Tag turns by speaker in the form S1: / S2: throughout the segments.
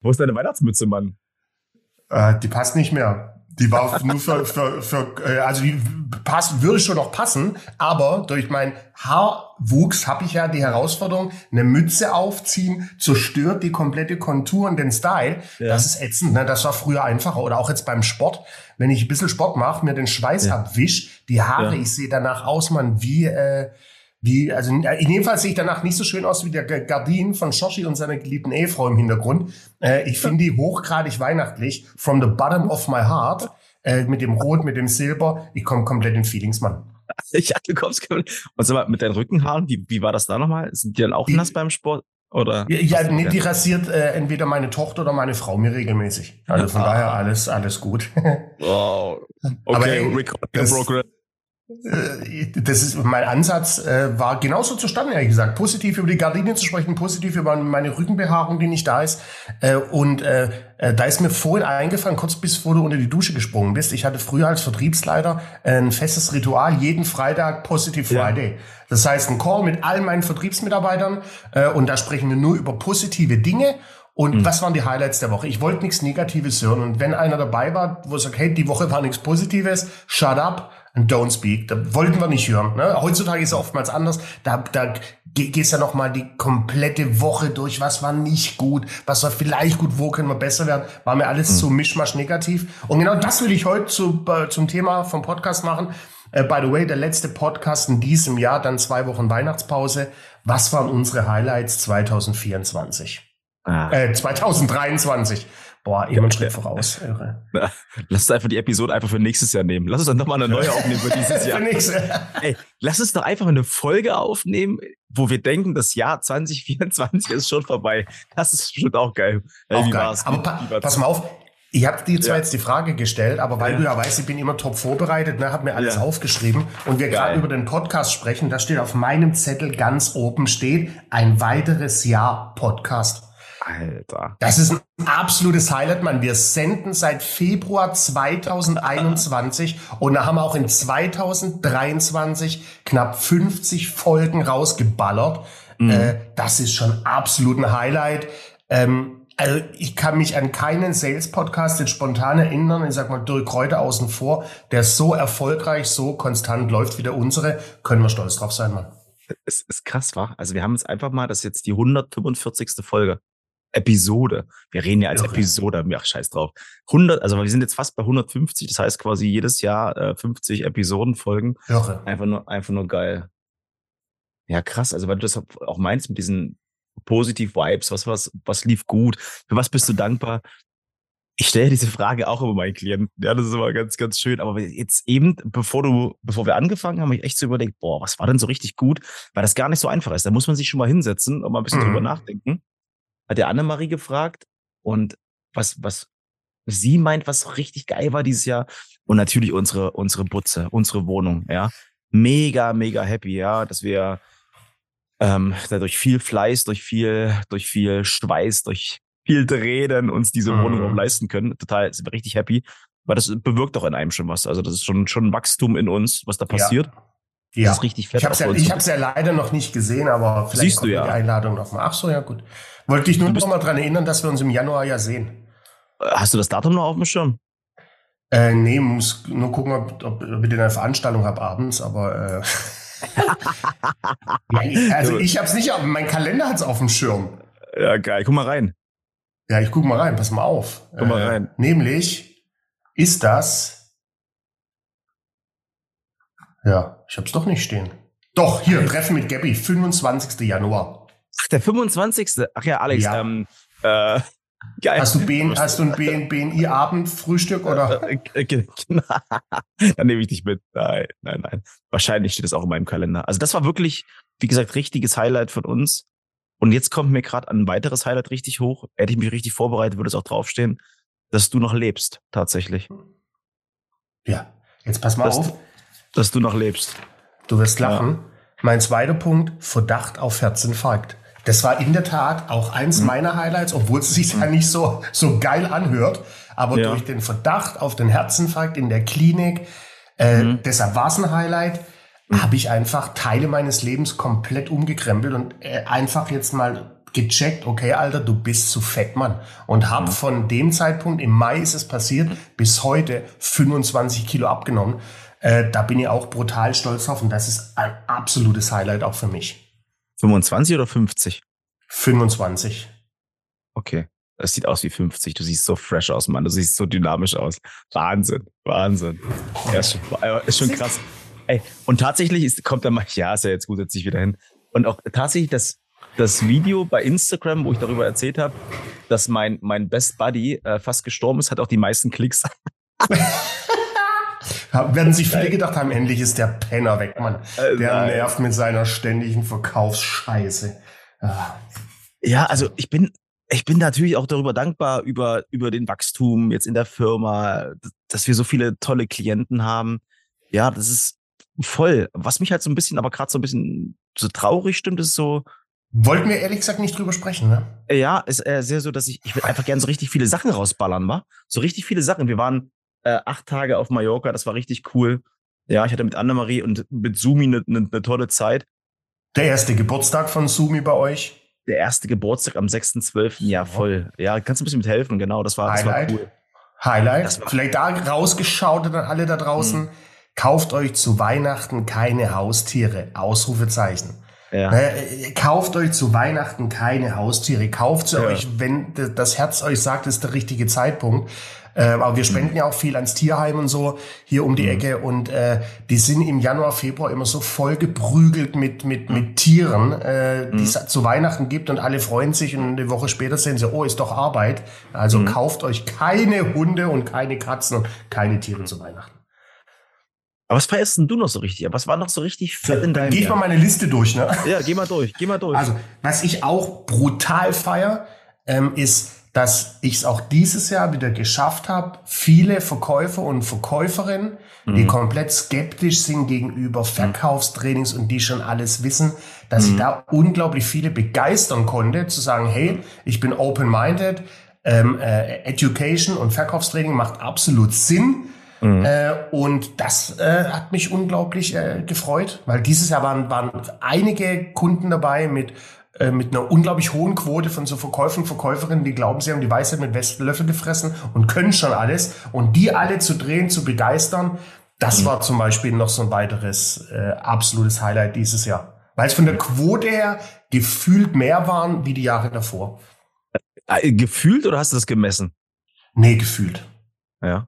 S1: Wo ist deine Weihnachtsmütze, Mann?
S2: Äh, die passt nicht mehr. Die war nur für, für, für äh, also die passt, würde schon noch passen, aber durch meinen Haarwuchs habe ich ja die Herausforderung, eine Mütze aufziehen, zerstört die komplette Kontur und den Style. Ja. Das ist ätzend, ne? Das war früher einfacher. Oder auch jetzt beim Sport, wenn ich ein bisschen Sport mache, mir den Schweiß ja. abwisch, die Haare, ja. ich sehe danach aus, man, wie, äh, wie, also in jedem Fall sehe ich danach nicht so schön aus wie der Gardin von Shoshi und seiner geliebten Ehefrau im Hintergrund. Äh, ich finde die hochgradig weihnachtlich. From the bottom of my heart. Äh, mit dem Rot, mit dem Silber. Ich komme komplett in Feelings, Mann.
S1: Ich hatte kommst Und sag mal, mit deinen Rückenhaaren, wie, wie war das da nochmal? Sind die dann auch die, nass beim Sport? Oder?
S2: Ja, ja nee, die rasiert äh, entweder meine Tochter oder meine Frau mir regelmäßig. Also von ah. daher alles, alles gut.
S1: wow. Okay, Aber, ey, Recording Progress.
S2: Äh, das ist mein Ansatz äh, war genauso zustande, ehrlich gesagt. Positiv über die Gardinen zu sprechen, positiv über meine Rückenbehaarung, die nicht da ist. Äh, und äh, äh, da ist mir vorhin eingefallen, kurz bevor du unter die Dusche gesprungen bist. Ich hatte früher als Vertriebsleiter ein festes Ritual, jeden Freitag Positive Friday. Ja. Das heißt, ein Call mit all meinen Vertriebsmitarbeitern äh, und da sprechen wir nur über positive Dinge. Und mhm. was waren die Highlights der Woche? Ich wollte nichts Negatives hören. Und wenn einer dabei war, wo sagt, hey, die Woche war nichts Positives, shut up and don't speak. Da wollten wir nicht hören. Ne? Heutzutage ist es oftmals anders. Da, da gehst ja noch mal die komplette Woche durch. Was war nicht gut? Was war vielleicht gut? Wo können wir besser werden? War mir alles mhm. zu mischmasch negativ. Und genau das will ich heute zu, äh, zum Thema vom Podcast machen. Uh, by the way, der letzte Podcast in diesem Jahr, dann zwei Wochen Weihnachtspause. Was waren unsere Highlights 2024? Ah. Äh, 2023. Boah, eben einen Schritt voraus. Irre.
S1: Lass uns einfach die Episode einfach für nächstes Jahr nehmen. Lass uns dann nochmal eine neue aufnehmen für dieses Jahr. Ey, lass uns doch einfach eine Folge aufnehmen, wo wir denken, das Jahr 2024 ist schon vorbei. Das ist bestimmt auch geil.
S2: Ey, auch geil. Aber pa pass mal auf, ich habe dir zwar ja. jetzt die Frage gestellt, aber weil ja. du ja weißt, ich bin immer top vorbereitet, ne, habe mir alles ja. aufgeschrieben und wir gerade über den Podcast sprechen, da steht auf meinem Zettel ganz oben steht ein weiteres Jahr Podcast.
S1: Alter.
S2: Das ist ein absolutes Highlight, Mann. Wir senden seit Februar 2021 und da haben wir auch in 2023 knapp 50 Folgen rausgeballert. Mhm. Äh, das ist schon absolut ein Highlight. Ähm, also ich kann mich an keinen Sales-Podcast jetzt spontan erinnern, ich sag mal Dirk Kräuter außen vor, der so erfolgreich, so konstant läuft wie der unsere. Können wir stolz drauf sein, Mann.
S1: Es ist krass, war. Also wir haben jetzt einfach mal, das ist jetzt die 145. Folge. Episode. Wir reden ja als okay. Episode, ach scheiß drauf. 100, also wir sind jetzt fast bei 150, das heißt quasi jedes Jahr äh, 50 Episodenfolgen.
S2: Okay.
S1: Einfach nur, einfach nur geil. Ja, krass, also weil du das auch meinst mit diesen positiv Vibes, was, was, was lief gut, für was bist du dankbar? Ich stelle diese Frage auch immer meinen Klienten. Ja, das ist immer ganz, ganz schön. Aber jetzt eben, bevor du, bevor wir angefangen haben, habe ich echt so überlegt, boah, was war denn so richtig gut? Weil das gar nicht so einfach ist. Da muss man sich schon mal hinsetzen und mal ein bisschen mhm. drüber nachdenken hat der Annemarie gefragt und was, was sie meint, was richtig geil war dieses Jahr. Und natürlich unsere, unsere Butze, unsere Wohnung, ja. Mega, mega happy, ja, dass wir ähm, durch viel Fleiß, durch viel, durch viel Schweiß, durch viel Drehen uns diese mhm. Wohnung auch leisten können. Total, sind wir richtig happy. Weil das bewirkt doch in einem schon was. Also das ist schon, schon ein Wachstum in uns, was da passiert. Ja.
S2: Ja. Das ist richtig fett. Ich habe es ja, ja leider noch nicht gesehen, aber vielleicht
S1: Siehst kommt du ja.
S2: die Einladung nochmal. Ach so, ja gut. Wollte ich nur noch mal dran erinnern, dass wir uns im Januar ja sehen.
S1: Hast du das Datum noch auf dem Schirm?
S2: Äh, nee, muss nur gucken, ob, ob, ob ich eine Veranstaltung habe abends, aber äh, also ich habe es nicht, aber mein Kalender hat es auf dem Schirm.
S1: Ja, geil. Guck mal rein.
S2: Ja, ich guck mal rein. Pass mal auf.
S1: Guck mal äh, rein.
S2: Nämlich ist das ja, ich hab's doch nicht stehen. Doch, hier, Treffen mit Gabby, 25. Januar.
S1: Ach, der 25. Ach ja, Alex, ja. Ähm, äh,
S2: Geil. Hast du, BN, hast du ein BNI-Abendfrühstück oder?
S1: Äh, äh, genau. Dann nehme ich dich mit. Nein, nein, nein. Wahrscheinlich steht es auch in meinem Kalender. Also das war wirklich, wie gesagt, richtiges Highlight von uns. Und jetzt kommt mir gerade ein weiteres Highlight richtig hoch. Hätte ich mich richtig vorbereitet, würde es auch draufstehen, dass du noch lebst, tatsächlich.
S2: Ja, jetzt pass mal
S1: dass,
S2: auf
S1: dass du noch lebst.
S2: Du wirst lachen. Ja. Mein zweiter Punkt, Verdacht auf Herzinfarkt. Das war in der Tat auch eins mhm. meiner Highlights, obwohl es sich ja nicht so, so geil anhört. Aber ja. durch den Verdacht auf den Herzinfarkt in der Klinik, äh, mhm. deshalb war es ein Highlight, mhm. habe ich einfach Teile meines Lebens komplett umgekrempelt und äh, einfach jetzt mal gecheckt, okay, Alter, du bist zu fett, Mann. Und hab mhm. von dem Zeitpunkt, im Mai ist es passiert, bis heute 25 Kilo abgenommen. Äh, da bin ich auch brutal stolz drauf und das ist ein absolutes Highlight auch für mich.
S1: 25 oder 50?
S2: 25.
S1: Okay. Das sieht aus wie 50. Du siehst so fresh aus, Mann. Du siehst so dynamisch aus. Wahnsinn. Wahnsinn. Ja, ist schon, ist schon krass. Ey, und tatsächlich ist, kommt dann mal, ja, ist ja jetzt gut, setz dich wieder hin. Und auch tatsächlich das, das Video bei Instagram, wo ich darüber erzählt habe, dass mein, mein Best Buddy äh, fast gestorben ist, hat auch die meisten Klicks.
S2: Werden sich viele gedacht haben, endlich ist der Penner weg, Mann. Äh, der Nein. nervt mit seiner ständigen Verkaufsscheiße.
S1: Ah. Ja, also ich bin, ich bin natürlich auch darüber dankbar über, über den Wachstum jetzt in der Firma, dass wir so viele tolle Klienten haben. Ja, das ist, voll. Was mich halt so ein bisschen, aber gerade so ein bisschen so traurig stimmt, ist so.
S2: Wollten wir ehrlich gesagt nicht drüber sprechen, ne?
S1: Ja, ist äh, sehr so, dass ich, ich will einfach gerne so richtig viele Sachen rausballern, wa? So richtig viele Sachen. Wir waren äh, acht Tage auf Mallorca, das war richtig cool. Ja, ich hatte mit Annemarie und mit Sumi eine ne, ne tolle Zeit.
S2: Der erste Geburtstag von Sumi bei euch?
S1: Der erste Geburtstag am 6.12. Ja, voll. Ja, kannst du ein bisschen mithelfen, genau. Das war,
S2: Highlight.
S1: das war cool.
S2: Highlight. War Vielleicht da rausgeschaut an alle da draußen. Mhm. Kauft euch zu Weihnachten keine Haustiere. Ausrufezeichen. Ja. Ne, kauft euch zu Weihnachten keine Haustiere. Kauft sie ja. euch, wenn das Herz euch sagt, ist der richtige Zeitpunkt. Äh, aber wir spenden mhm. ja auch viel ans Tierheim und so hier um die mhm. Ecke und äh, die sind im Januar, Februar immer so voll geprügelt mit mit mhm. mit Tieren, äh, die es zu Weihnachten gibt und alle freuen sich und eine Woche später sehen sie, oh, ist doch Arbeit. Also mhm. kauft euch keine Hunde und keine Katzen und keine Tiere zu Weihnachten.
S1: Aber was feierst denn du noch so richtig? Was war noch so richtig fett in deinem
S2: Geh ich mal meine Liste durch, ne?
S1: Ja, geh mal durch, geh mal durch.
S2: Also, was ich auch brutal feier, ähm, ist, dass ich es auch dieses Jahr wieder geschafft habe, viele Verkäufer und Verkäuferinnen, mhm. die komplett skeptisch sind gegenüber Verkaufstrainings und die schon alles wissen, dass mhm. ich da unglaublich viele begeistern konnte, zu sagen, hey, ich bin open-minded, ähm, äh, Education und Verkaufstraining macht absolut Sinn Mhm. Äh, und das äh, hat mich unglaublich äh, gefreut, weil dieses Jahr waren, waren einige Kunden dabei mit äh, mit einer unglaublich hohen Quote von so Verkäufern und Verkäuferinnen, die glauben, sie haben die Weisheit mit Löffel gefressen und können schon alles. Und die alle zu drehen, zu begeistern, das mhm. war zum Beispiel noch so ein weiteres äh, absolutes Highlight dieses Jahr. Weil es von der Quote her gefühlt mehr waren wie die Jahre davor.
S1: Äh, gefühlt oder hast du das gemessen?
S2: Nee, gefühlt.
S1: Ja.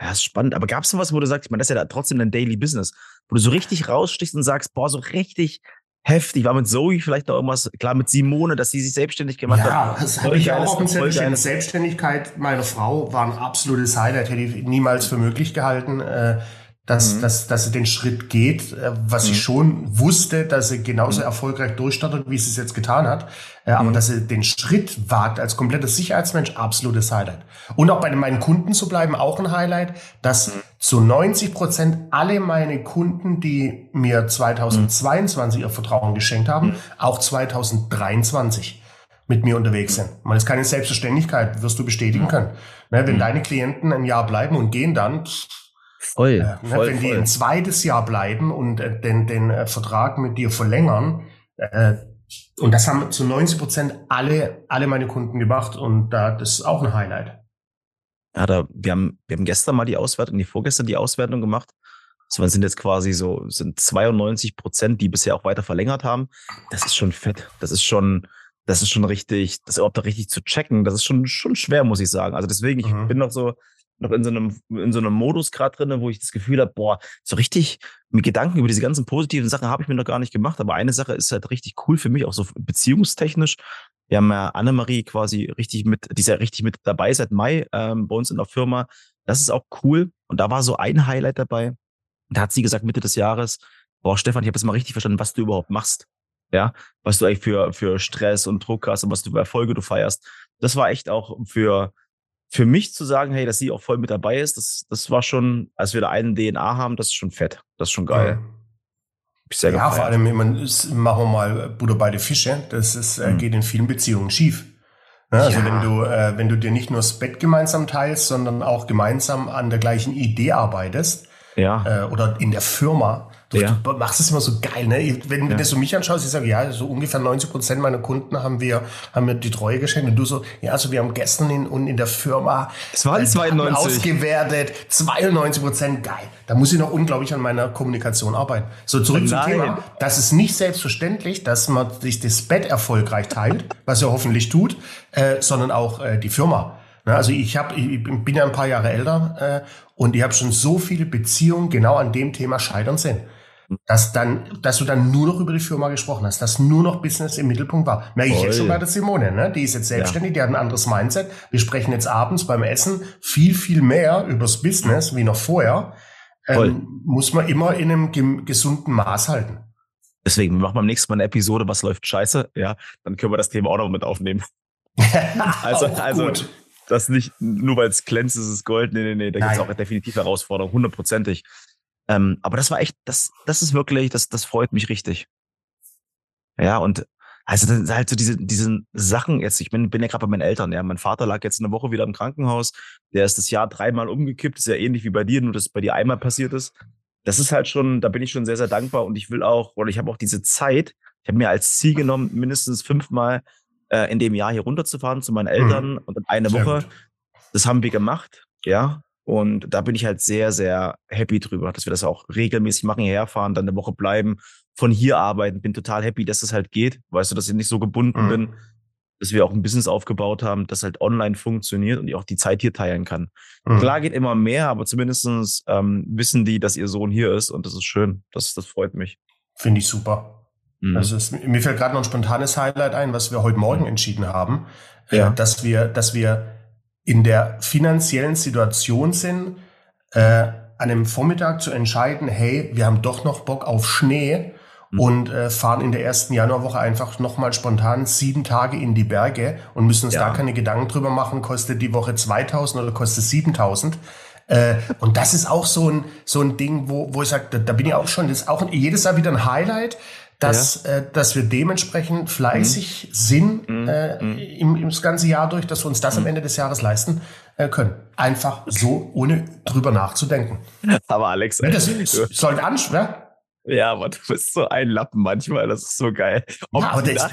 S1: Ja, ist spannend. Aber gab es was, wo du sagst, ich meine, das ist ja da trotzdem dein Daily Business, wo du so richtig rausstichst und sagst, boah, so richtig heftig. War mit Zoe vielleicht noch irgendwas, klar mit Simone, dass sie sich selbstständig gemacht ja, hat.
S2: Ja, das habe ich auch auf dem Zettel Selbstständigkeit meiner Frau war ein absolutes Highlight, hätte ich niemals für möglich gehalten. Äh, dass, mhm. dass, dass sie den Schritt geht, äh, was mhm. ich schon wusste, dass sie genauso mhm. erfolgreich durchstartet, wie sie es jetzt getan hat. Äh, aber mhm. dass sie den Schritt wagt als komplettes Sicherheitsmensch, absolutes Highlight. Und auch bei meinen Kunden zu bleiben, auch ein Highlight, dass mhm. zu 90 Prozent alle meine Kunden, die mir 2022 ihr Vertrauen geschenkt haben, mhm. auch 2023 mit mir unterwegs sind. Man ist keine Selbstverständlichkeit, wirst du bestätigen können. Ne, wenn deine Klienten ein Jahr bleiben und gehen dann,
S1: Voll, äh, voll
S2: Wenn
S1: voll.
S2: die ein zweites Jahr bleiben und äh, den, den äh, Vertrag mit dir verlängern, äh, und das haben zu 90 Prozent alle, alle meine Kunden gemacht und da, das ist auch ein Highlight.
S1: Ja, da, wir haben, wir haben gestern mal die Auswertung, die vorgestern die Auswertung gemacht. So, sind jetzt quasi so, sind 92 Prozent, die bisher auch weiter verlängert haben. Das ist schon fett. Das ist schon, das ist schon richtig, das überhaupt da richtig zu checken. Das ist schon, schon schwer, muss ich sagen. Also deswegen, ich mhm. bin noch so, noch in so einem, in so einem Modus gerade drin, wo ich das Gefühl habe, boah, so richtig mit Gedanken über diese ganzen positiven Sachen habe ich mir noch gar nicht gemacht. Aber eine Sache ist halt richtig cool für mich, auch so beziehungstechnisch. Wir haben ja Annemarie quasi richtig mit, die ist ja richtig mit dabei seit Mai ähm, bei uns in der Firma. Das ist auch cool. Und da war so ein Highlight dabei. Da hat sie gesagt, Mitte des Jahres, boah, Stefan, ich habe jetzt mal richtig verstanden, was du überhaupt machst. Ja, was du eigentlich für, für Stress und Druck hast und was du für Erfolge du feierst. Das war echt auch für, für mich zu sagen, hey, dass sie auch voll mit dabei ist, das, das war schon, als wir da einen DNA haben, das ist schon fett. Das ist schon geil. Mhm.
S2: ja, gefeiert. vor allem, man, machen wir mal Butter bei die Fische. Das ist, mhm. geht in vielen Beziehungen schief. Ja, also ja. wenn du, äh, wenn du dir nicht nur das Bett gemeinsam teilst, sondern auch gemeinsam an der gleichen Idee arbeitest,
S1: Ja.
S2: Äh, oder in der Firma. Du,
S1: Ja.
S2: du machst es immer so geil, ne? Wenn
S1: Ja.
S2: du so mich anschaust, ich sage, ja, so ungefähr 90 Prozent meiner Kunden haben wir, haben mir die Treue geschenkt. Und du so, ja, also wir haben gestern in, und in der Firma
S1: Es waren
S2: äh, Daten
S1: 92.
S2: ausgewertet, 92 Prozent geil. Da muss ich noch unglaublich an meiner Kommunikation arbeiten. So, zurück zum
S1: Nein.
S2: Thema. Das ist nicht selbstverständlich, dass man sich das Bett erfolgreich teilt, was er hoffentlich tut, äh, sondern auch äh, die Firma. Ne, also ich habe, ich bin ja ein paar Jahre älter äh, und ich habe schon so viele Beziehungen genau an dem Thema scheitern sehen. Dass dann, dass du dann nur noch über die Firma gesprochen hast, dass nur noch Business im Mittelpunkt war. Merke ich jetzt schon bei der Simone, ne? Die ist jetzt selbstständig, die hat ein anderes Mindset. Wir sprechen jetzt abends beim Essen viel, viel mehr übers Business wie noch vorher. Ähm, muss man immer in einem gesunden Maß halten.
S1: Deswegen, wir machen beim nächsten Mal eine Episode, was läuft scheiße, ja, dann können wir das Thema auch noch mit aufnehmen. Also, also
S2: gut.
S1: Das nicht, nur weil es glänzt, ist es Gold. Nee, nee, nee, da gibt es auch definitiv Herausforderungen, hundertprozentig. Ähm, aber das war echt, das, das ist wirklich, das, das freut mich richtig. Ja, und also dann halt so diese, diese Sachen jetzt, ich bin, bin ja gerade bei meinen Eltern, ja. Mein Vater lag jetzt eine Woche wieder im Krankenhaus, der ist das Jahr dreimal umgekippt, ist ja ähnlich wie bei dir, nur dass es bei dir einmal passiert ist. Das ist halt schon, da bin ich schon sehr, sehr dankbar und ich will auch, oder ich habe auch diese Zeit, ich habe mir als Ziel genommen, mindestens fünfmal äh, in dem Jahr hier runterzufahren zu meinen Eltern und dann eine
S2: Sehr
S1: Woche.
S2: gut.
S1: Das haben wir gemacht, ja. Und da bin ich halt sehr, sehr happy drüber, dass wir das auch regelmäßig machen, hierher fahren, dann eine Woche bleiben, von hier arbeiten. Bin total happy, dass das halt geht. Weißt du, dass ich nicht so gebunden
S2: Mhm.
S1: bin, dass wir auch ein Business aufgebaut haben, das halt online funktioniert und ich auch die Zeit hier teilen kann.
S2: Mhm.
S1: Klar geht immer mehr, aber zumindestens ähm, wissen die, dass ihr Sohn hier ist und das ist schön. Das, das freut mich.
S2: Finde ich super.
S1: Mhm.
S2: Also es, mir fällt gerade noch ein spontanes Highlight ein, was wir heute Morgen entschieden haben,
S1: Ja.
S2: äh, dass wir, dass wir in der finanziellen Situation sind, äh, an einem Vormittag zu entscheiden, hey, wir haben doch noch Bock auf Schnee
S1: Mhm.
S2: und äh, fahren in der ersten Januarwoche einfach nochmal spontan sieben Tage in die Berge und müssen uns
S1: Ja.
S2: da keine Gedanken drüber machen, kostet die Woche 2000 oder kostet 7000. Äh, und das ist auch so ein, so ein Ding, wo, wo ich sage, da, da bin ich auch schon, das ist auch jedes Jahr wieder ein Highlight, dass, äh, dass wir dementsprechend fleißig sind
S1: Mhm.
S2: äh,
S1: Mhm.
S2: im, im ganze Jahr durch, dass wir uns das am Ende des Jahres leisten äh, können. Einfach so, ohne drüber nachzudenken.
S1: Aber Alex,
S2: Ne, das soll an, ne?
S1: ja, aber du bist so ein Lappen manchmal. Das ist so geil. Ob
S2: Ja, aber
S1: die, Nacht,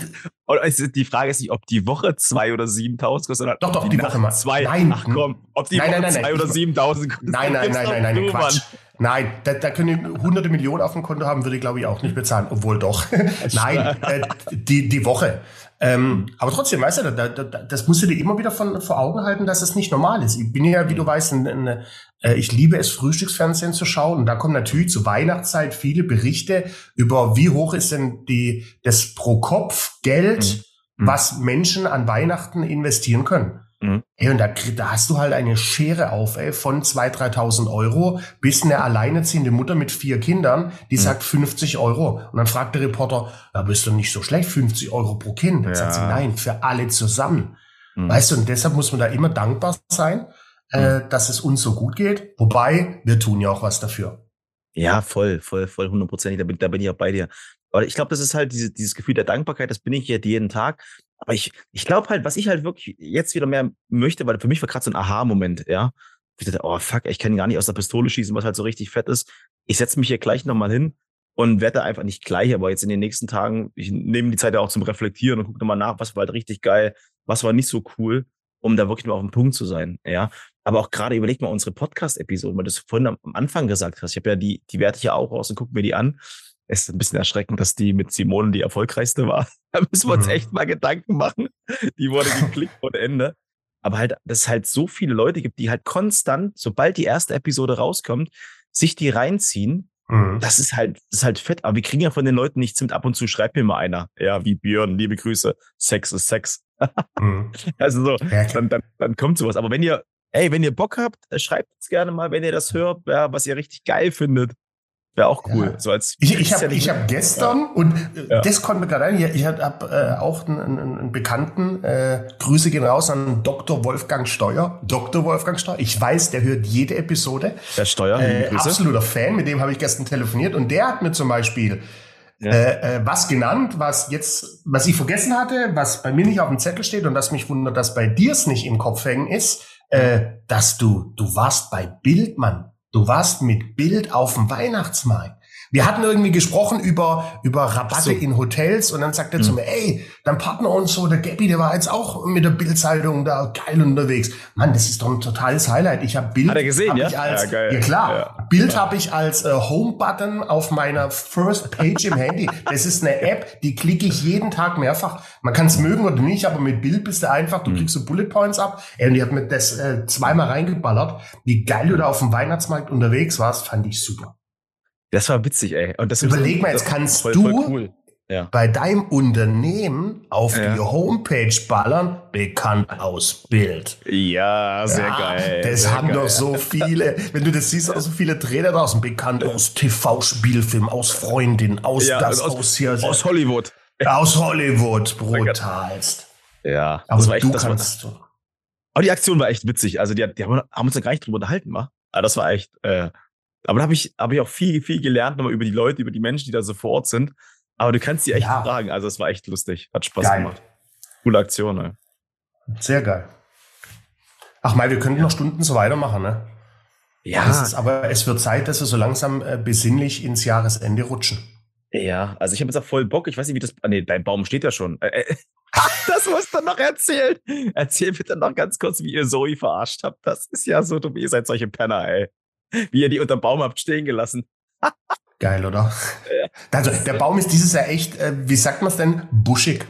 S1: ist, die Frage ist nicht, ob die Woche zwei oder 7000 kostet, sondern
S2: Doch, doch, die Woche
S1: Nacht
S2: mal.
S1: zwei.
S2: Nein.
S1: Ach komm, ob die
S2: Nein,
S1: Woche
S2: nein, nein,
S1: zwei oder
S2: Ich-
S1: 7000 kostet.
S2: Nein, nein, nein, nein, nein, Quatsch. Nein, da, da können hunderte Millionen auf dem Konto haben, würde ich glaube ich auch nicht bezahlen, obwohl doch. nein, äh, die, die Woche. Ähm, aber trotzdem, weißt du, da, da, da, das musst du dir immer wieder von, vor Augen halten, dass es nicht normal ist. Ich bin ja, wie du weißt, ein, ein, äh, ich liebe es, Frühstücksfernsehen zu schauen. Und da kommen natürlich zur Weihnachtszeit viele Berichte über, wie hoch ist denn die, das pro Kopf Geld,
S1: Mhm.
S2: was Menschen an Weihnachten investieren können.
S1: Mhm.
S2: Ey, und da, da hast du halt eine Schere auf, ey, von 2.000, 3.000 Euro bis eine alleinerziehende Mutter mit vier Kindern, die
S1: Mhm.
S2: sagt 50 Euro. Und dann fragt der Reporter, ja, bist du nicht so schlecht, 50 Euro pro Kind? Dann
S1: Ja.
S2: sagt sie, nein, für alle zusammen.
S1: Mhm.
S2: Weißt du, und deshalb muss man da immer dankbar sein, äh, dass es uns so gut geht. Wobei, wir tun ja auch was dafür.
S1: Ja, voll, voll, voll, hundertprozentig. Da bin, da bin ich auch bei dir. Aber ich glaube, das ist halt diese, dieses Gefühl der Dankbarkeit, das bin ich jetzt jeden Tag. Aber ich, ich glaube halt, was ich halt wirklich jetzt wieder mehr möchte, weil für mich war gerade so ein Aha-Moment, ja. Ich dachte, oh fuck, ich kann gar nicht aus der Pistole schießen, was halt so richtig fett ist. Ich setze mich hier gleich nochmal hin und werde einfach nicht gleich, aber jetzt in den nächsten Tagen, ich nehme die Zeit ja auch zum Reflektieren und gucke nochmal nach, was war halt richtig geil, was war nicht so cool, um da wirklich mal auf dem Punkt zu sein, ja. Aber auch gerade überleg mal unsere Podcast-Episoden, weil du es vorhin am Anfang gesagt hast. Ich habe ja die, die werte ich ja auch aus und gucke mir die an. Es ist ein bisschen erschreckend, dass die mit Simone die erfolgreichste war. Da müssen wir uns
S2: Mhm.
S1: echt mal Gedanken machen. Die wurde geklickt ohne Ende. Aber halt, dass es halt so viele Leute gibt, die halt konstant, sobald die erste Episode rauskommt, sich die reinziehen.
S2: Mhm.
S1: Das ist halt, das ist halt fett. Aber wir kriegen ja von den Leuten nichts mit. Ab und zu schreibt mir mal einer. Ja, wie Björn, liebe Grüße. Sex ist Sex.
S2: Mhm.
S1: Also so, dann, dann, dann kommt sowas. Aber wenn ihr, ey, wenn ihr Bock habt, äh, schreibt es gerne mal, wenn ihr das hört, ja, was ihr richtig geil findet. Wäre auch cool.
S2: Ja.
S1: So als
S2: Ich, ich
S1: ja
S2: habe ich hab gestern, und äh,
S1: Ja.
S2: das kommt mir gerade ein, ich, ich habe äh, auch einen, einen, Bekannten, äh, Grüße gehen raus an Dr. Wolfgang Steuer. Dr. Wolfgang Steuer, ich weiß, der hört jede Episode.
S1: der Steuer,
S2: Äh, absoluter Fan, mit dem habe ich gestern telefoniert und der hat mir zum Beispiel
S1: Ja.
S2: äh, äh, was genannt, was jetzt, was ich vergessen hatte, was bei mir nicht auf dem Zettel steht und das mich wundert, dass bei dir es nicht im Kopf hängen ist, äh, dass du, du warst bei Bildmann. Du warst mit Bild auf dem Weihnachtsmarkt. Wir hatten irgendwie gesprochen über, über Rabatte so. in Hotels und dann sagt er mhm. zu mir, ey, dann Partner und so, der Gabby, der war jetzt auch mit der Bildzeitung da geil unterwegs. Mann, das ist doch ein totales Highlight. Ich habe Bild.
S1: Hat er gesehen, ja?
S2: Als, ja, geil. ja klar. Bild habe ich als äh, Home-Button auf meiner First Page im Handy. Das ist eine App, die klicke ich jeden Tag mehrfach. Man kann es mögen oder nicht, aber mit Bild bist du einfach, du mhm. klickst so Bullet Points ab. Ey, und die hat mir das äh, zweimal reingeballert. Wie geil du da auf dem Weihnachtsmarkt unterwegs warst, fand ich super.
S1: Das war witzig, ey. Und das
S2: Überleg mal, jetzt kannst voll, du voll cool. Ja. bei deinem Unternehmen auf ja. die Homepage ballern, bekannt aus Bild.
S1: Ja, sehr ja, geil.
S2: Das
S1: sehr
S2: haben geil. doch so viele, wenn du das siehst, auch so viele Trainer draußen, bekannt aus TV-Spielfilm, aus Freundin, aus ja, das, aus, aus hier.
S1: Aus Hollywood.
S2: Aus Hollywood, brutalst.
S1: Ja,
S2: aber das war echt, du das kannst
S1: war, Aber die Aktion war echt witzig. Also die, die haben, uns da gar nicht drüber unterhalten, war. Aber das war echt, äh, aber da habe ich, hab ich auch viel, viel gelernt nochmal über die Leute, über die Menschen, die da so vor Ort sind. Aber du kannst die echt ja. fragen. Also es war echt lustig. Hat Spaß geil. gemacht. Coole Aktion, ne?
S2: Sehr geil. Ach mal, wir könnten noch Stunden so weitermachen, ne? Ja. Ist, aber es wird Zeit, dass wir so langsam äh, besinnlich ins Jahresende rutschen.
S1: Ja, also ich habe jetzt auch voll Bock. Ich weiß nicht, wie das. Ah, nee, dein Baum steht ja schon. Äh, äh, das musst du noch erzählen. Erzähl bitte noch ganz kurz, wie ihr Zoe verarscht habt. Das ist ja so dumm. Ihr seid solche Penner, ey wie ihr die unterm Baum habt stehen gelassen.
S2: Geil, oder? Also der Baum ist dieses Jahr echt, äh, wie sagt man es denn, buschig.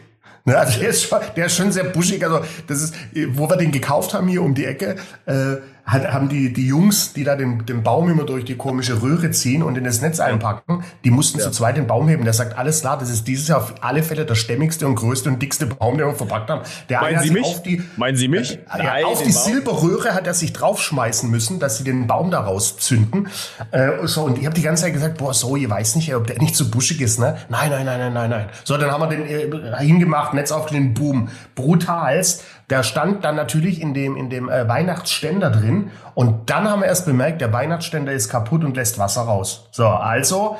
S2: Ne? Also der ist, schon, der ist schon sehr buschig. Also das ist, wo wir den gekauft haben hier um die Ecke, äh, haben die, die Jungs, die da den, den Baum immer durch die komische Röhre ziehen und in das Netz einpacken, die mussten ja. zu zweit den Baum heben. Der sagt, alles klar, das ist dieses Jahr auf alle Fälle der stämmigste und größte und dickste Baum, den wir verpackt haben. Der
S1: Meinen Sie mich? Auf die, Meinen Sie mich?
S2: Äh, ja, auf die. Silberröhre hat er sich draufschmeißen müssen, dass sie den Baum daraus zünden. Äh, so, und ich habe die ganze Zeit gesagt, boah, so, ihr weiß nicht, ob der nicht so buschig ist, ne? Nein, nein, nein, nein, nein, nein. So, dann haben wir den äh, hingemacht, Netz auf den Boom. Brutalst. Der stand dann natürlich in dem, in dem äh, Weihnachtsständer drin. Und dann haben wir erst bemerkt, der Weihnachtsständer ist kaputt und lässt Wasser raus. So, also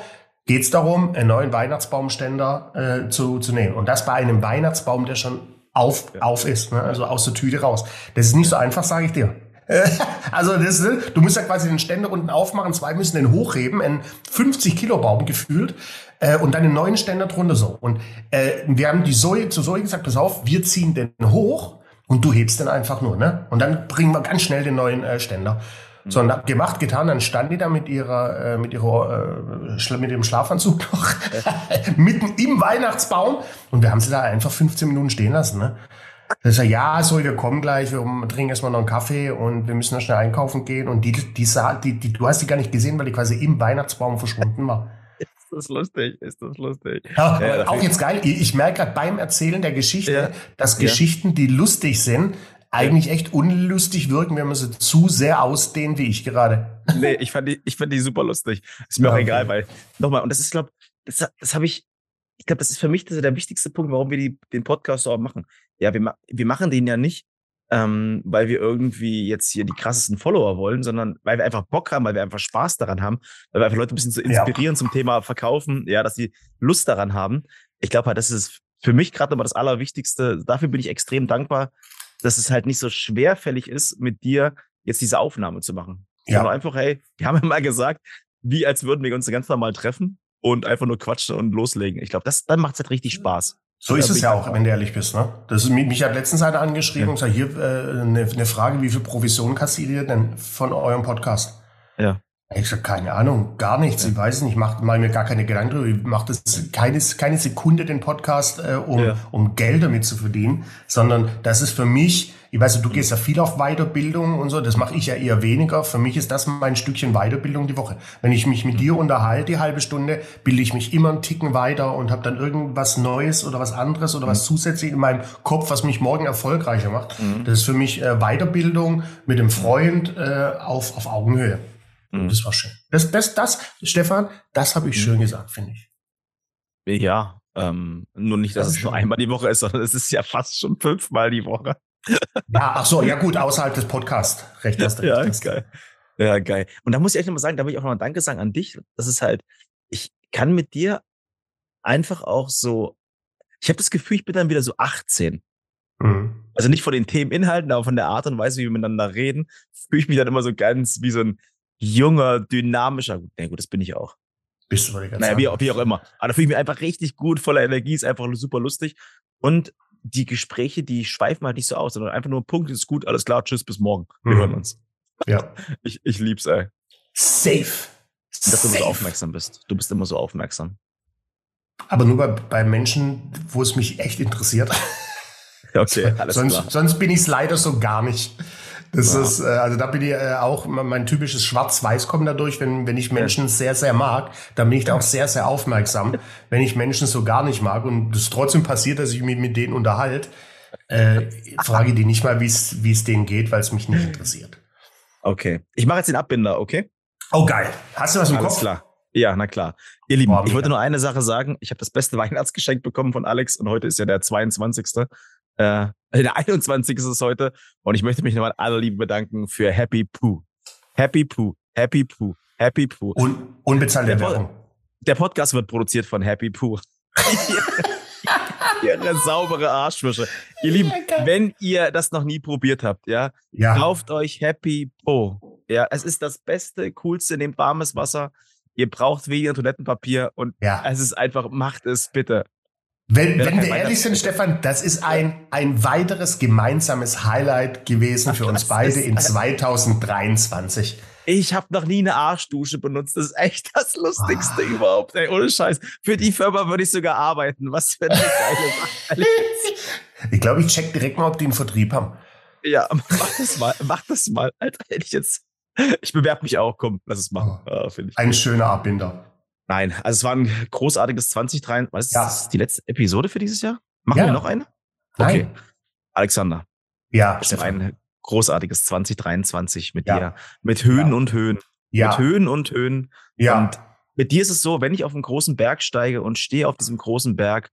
S2: geht's darum, einen neuen Weihnachtsbaumständer äh, zu, zu nehmen. Und das bei einem Weihnachtsbaum, der schon auf, auf ist, ne? also aus der Tüte raus. Das ist nicht so einfach, sage ich dir. also das, ne, du musst ja quasi den Ständer unten aufmachen, zwei müssen den hochheben, ein 50 Kilo Baum gefühlt äh, und dann einen neuen Ständer drunter so. Und äh, wir haben die Zoe zu Zoe gesagt, pass auf, wir ziehen den hoch und du hebst den einfach nur, ne? Und dann bringen wir ganz schnell den neuen äh, Ständer. So, und hab gemacht, getan, dann stand die da mit ihrer, äh, mit ihrer, äh, mit dem Schlafanzug noch mitten im Weihnachtsbaum und wir haben sie da einfach 15 Minuten stehen lassen, ne? Das ist ja, so, wir kommen gleich, wir trinken erstmal noch einen Kaffee und wir müssen noch schnell einkaufen gehen und die, die sah, die, die, du hast die gar nicht gesehen, weil die quasi im Weihnachtsbaum verschwunden war
S1: das lustig, ist das lustig.
S2: Ja, ja, auch jetzt geil, ich merke gerade beim Erzählen der Geschichte, ja. dass Geschichten, die lustig sind, eigentlich echt unlustig wirken, wenn man sie zu sehr ausdehnt, wie ich gerade.
S1: Nee, ich fand die, ich fand die super lustig. Ist mir auch okay. egal, weil, nochmal, und das ist, glaube das, das habe ich, ich glaube, das ist für mich das der wichtigste Punkt, warum wir die, den Podcast so machen. Ja, wir, wir machen den ja nicht, ähm, weil wir irgendwie jetzt hier die krassesten Follower wollen, sondern weil wir einfach Bock haben, weil wir einfach Spaß daran haben, weil wir einfach Leute ein bisschen zu inspirieren ja. zum Thema Verkaufen, ja, dass sie Lust daran haben. Ich glaube halt, das ist für mich gerade immer das Allerwichtigste. Dafür bin ich extrem dankbar, dass es halt nicht so schwerfällig ist, mit dir jetzt diese Aufnahme zu machen. Ja. Sondern einfach, hey, wir haben ja mal gesagt, wie als würden wir uns ganz normal treffen und einfach nur quatschen und loslegen. Ich glaube, das dann macht es halt richtig Spaß.
S2: So ist es ja auch, wenn du ehrlich bist. Ne? Das ist, mich hat letztens einer angeschrieben ja. und gesagt, hier äh, eine, eine Frage, wie viel Provision kassiert ihr denn von eurem Podcast?
S1: Ja.
S2: Ich gesagt, keine Ahnung, gar nichts. Ja. Ich weiß nicht, ich mache mal mir gar keine Gedanken darüber. Ich mache das keine, keine Sekunde den Podcast, äh, um, ja. um Geld damit zu verdienen, sondern das ist für mich ich weiß, du gehst ja viel auf Weiterbildung und so, das mache ich ja eher weniger. Für mich ist das mein Stückchen Weiterbildung die Woche. Wenn ich mich mit dir unterhalte, die halbe Stunde, bilde ich mich immer einen Ticken weiter und habe dann irgendwas Neues oder was anderes oder was mhm. zusätzlich in meinem Kopf, was mich morgen erfolgreicher macht. Mhm. Das ist für mich äh, Weiterbildung mit dem Freund äh, auf, auf Augenhöhe. Mhm. Das war schön. Das, das, das, Stefan, das habe ich mhm. schön gesagt, finde ich.
S1: Ja, ähm, nur nicht, dass das es nur einmal die Woche ist, sondern es ist ja fast schon fünfmal die Woche.
S2: Ja, ach so, ja gut, außerhalb des Podcasts. Recht hast
S1: du. Ja, geil. Ja, geil. Und da muss ich echt nochmal sagen, da will ich auch nochmal Danke sagen an dich. Das ist halt, ich kann mit dir einfach auch so, ich habe das Gefühl, ich bin dann wieder so 18. Mhm. Also nicht von den Themeninhalten, aber von der Art und Weise, wie wir miteinander reden, fühle ich mich dann immer so ganz wie so ein, junger, dynamischer. Na gut, das bin ich auch.
S2: Bist du, wollte ich
S1: Naja, wie, wie auch immer. Aber da fühle ich mich einfach richtig gut, voller Energie, ist einfach super lustig. Und die Gespräche, die schweifen halt nicht so aus, sondern einfach nur Punkt, ist gut, alles klar, tschüss, bis morgen. Wir
S2: Mhm.
S1: hören uns.
S2: Ja.
S1: Ich, ich lieb's, ey.
S2: Safe.
S1: Dass du immer so aufmerksam bist. Du bist immer so aufmerksam.
S2: Aber nur bei, bei Menschen, wo es mich echt interessiert.
S1: Okay, alles
S2: sonst,
S1: klar.
S2: sonst bin ich es leider so gar nicht. Das
S1: Ja.
S2: ist, äh, also da bin ich äh, auch, mein typisches Schwarz-Weiß kommt dadurch, wenn, wenn ich Menschen sehr, sehr mag, dann bin ich da auch sehr, sehr aufmerksam. Wenn ich Menschen so gar nicht mag und es trotzdem passiert, dass ich mich mit denen unterhalte, äh, frage ich die nicht mal, wie es wie es denen geht, weil es mich nicht interessiert.
S1: Okay. Ich mache jetzt den Abbinder, okay?
S2: Oh geil. Hast du was im
S1: Alles
S2: Kopf?
S1: klar. Ja, na klar. Ihr Lieben,
S2: Boah,
S1: ich wollte nur eine Sache sagen. Ich habe das beste Weihnachtsgeschenk bekommen von Alex und heute ist ja der 22. Äh, der 21. ist es heute. Und ich möchte mich nochmal alle Lieben bedanken für Happy Poo. Happy Poo, Happy Poo, Happy Poo.
S2: Un unbezahlte Werbung.
S1: Der Podcast wird produziert von Happy Poo. Ihre saubere Arschwische. Ihr Lieben, wenn ihr das noch nie probiert habt, ja,
S2: Ja.
S1: Kauft euch Happy Po. Ja, es ist das Beste, coolste, nehmt warmes Wasser. Ihr braucht weniger Toilettenpapier und
S2: Ja.
S1: es ist einfach, macht es bitte.
S2: Wenn, wenn wir ehrlich sind, Stefan, das ist ein, ein weiteres gemeinsames Highlight gewesen für uns beide in 2023.
S1: Ich habe noch nie eine Arschdusche benutzt. Das ist echt das Lustigste
S2: Ah.
S1: überhaupt. Ey, ohne Scheiß. Für die Firma würde ich sogar arbeiten. Was für eine geile Sache.
S2: Ich glaube, ich check direkt mal, ob die einen Vertrieb haben.
S1: Ja, mach das mal. Mach das mal. Alter, hätte ich jetzt. Ich bewerbe mich auch. Komm, lass es machen. Ah, Finde ich.
S2: Ein schöner Abbinder.
S1: Nein, also es war ein großartiges 2023. Was ist
S2: Ja.
S1: das die letzte Episode für dieses Jahr? Machen
S2: Ja.
S1: wir noch eine?
S2: Nein.
S1: Okay. Alexander,
S2: Ja,
S1: es war
S2: Stefan.
S1: ein großartiges 2023 mit
S2: Ja.
S1: dir. Mit Höhen und Höhen. Mit
S2: Ja,
S1: Höhen und Höhen.
S2: ja.
S1: Und mit dir ist es so, wenn ich auf einen großen Berg steige und stehe auf diesem großen Berg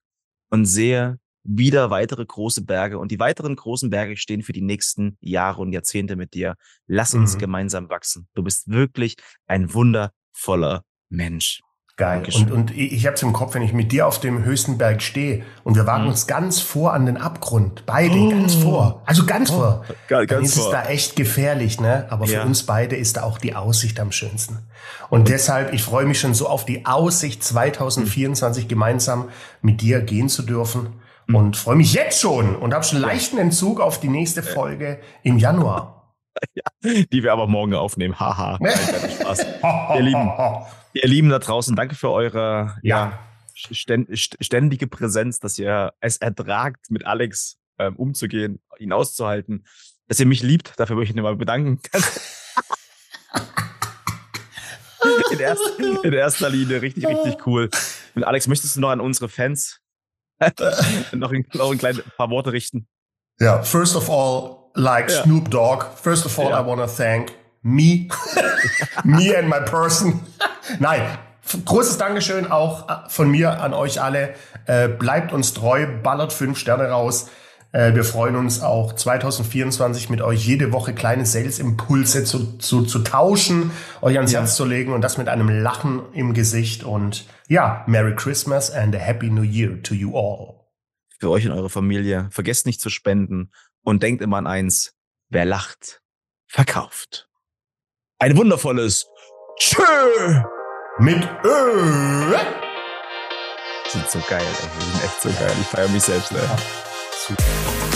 S1: und sehe wieder weitere große Berge und die weiteren großen Berge stehen für die nächsten Jahre und Jahrzehnte mit dir. Lass uns
S2: Mhm.
S1: gemeinsam wachsen. Du bist wirklich ein wundervoller Mensch.
S2: Geil.
S1: Dankeschön.
S2: Und, und ich, habe es im Kopf, wenn ich mit dir auf dem höchsten Berg stehe und wir wagen
S1: Mhm.
S2: uns ganz vor an den Abgrund. Beide,
S1: Oh.
S2: ganz vor. Also ganz vor.
S1: Ganz,
S2: Dann ist es da echt gefährlich, ne? Aber für
S1: Ja.
S2: uns beide ist da auch die Aussicht am schönsten. Und deshalb, ich freue mich schon so auf die Aussicht 2024 gemeinsam mit dir gehen zu dürfen.
S1: Mhm.
S2: Und freue mich jetzt schon und habe schon leichten Entzug auf die nächste Folge im Januar.
S1: die wir aber morgen aufnehmen. Haha. Nein, Spaß. Ihr Lieben, ihr Lieben da draußen, danke für eure ja.
S2: Ja.
S1: ständ- st- ständige Präsenz, dass ihr es ertragt, mit Alex ähm, umzugehen, ihn auszuhalten, dass ihr mich liebt. Dafür möchte ich mich mal bedanken. in, erster, in erster Linie richtig, richtig cool. Und Alex, möchtest du noch an unsere Fans noch, ein, noch ein kleines paar Worte richten?
S2: Ja, first of all, like
S1: Ja.
S2: Snoop Dogg, first of all,
S1: Ja.
S2: I want to thank me, me and my person. Nein, großes Dankeschön auch äh, von mir an euch alle. Äh, bleibt uns treu, ballert fünf Sterne raus. Äh, wir freuen uns auch 2024 mit euch jede Woche kleine Sales-Impulse zu, zu, zu tauschen, euch ans
S1: Ja.
S2: Herz zu legen und das mit einem Lachen im Gesicht. Und ja, Merry Christmas and a Happy New Year to you all.
S1: für euch und eure Familie. Vergesst nicht zu spenden und denkt immer an eins. Wer lacht, verkauft. Ein wundervolles Tschö!
S2: Mit Ö.
S1: Sind so geil, ey. Die sind echt so geil. Ich feiere mich selbst, ey.
S2: Super.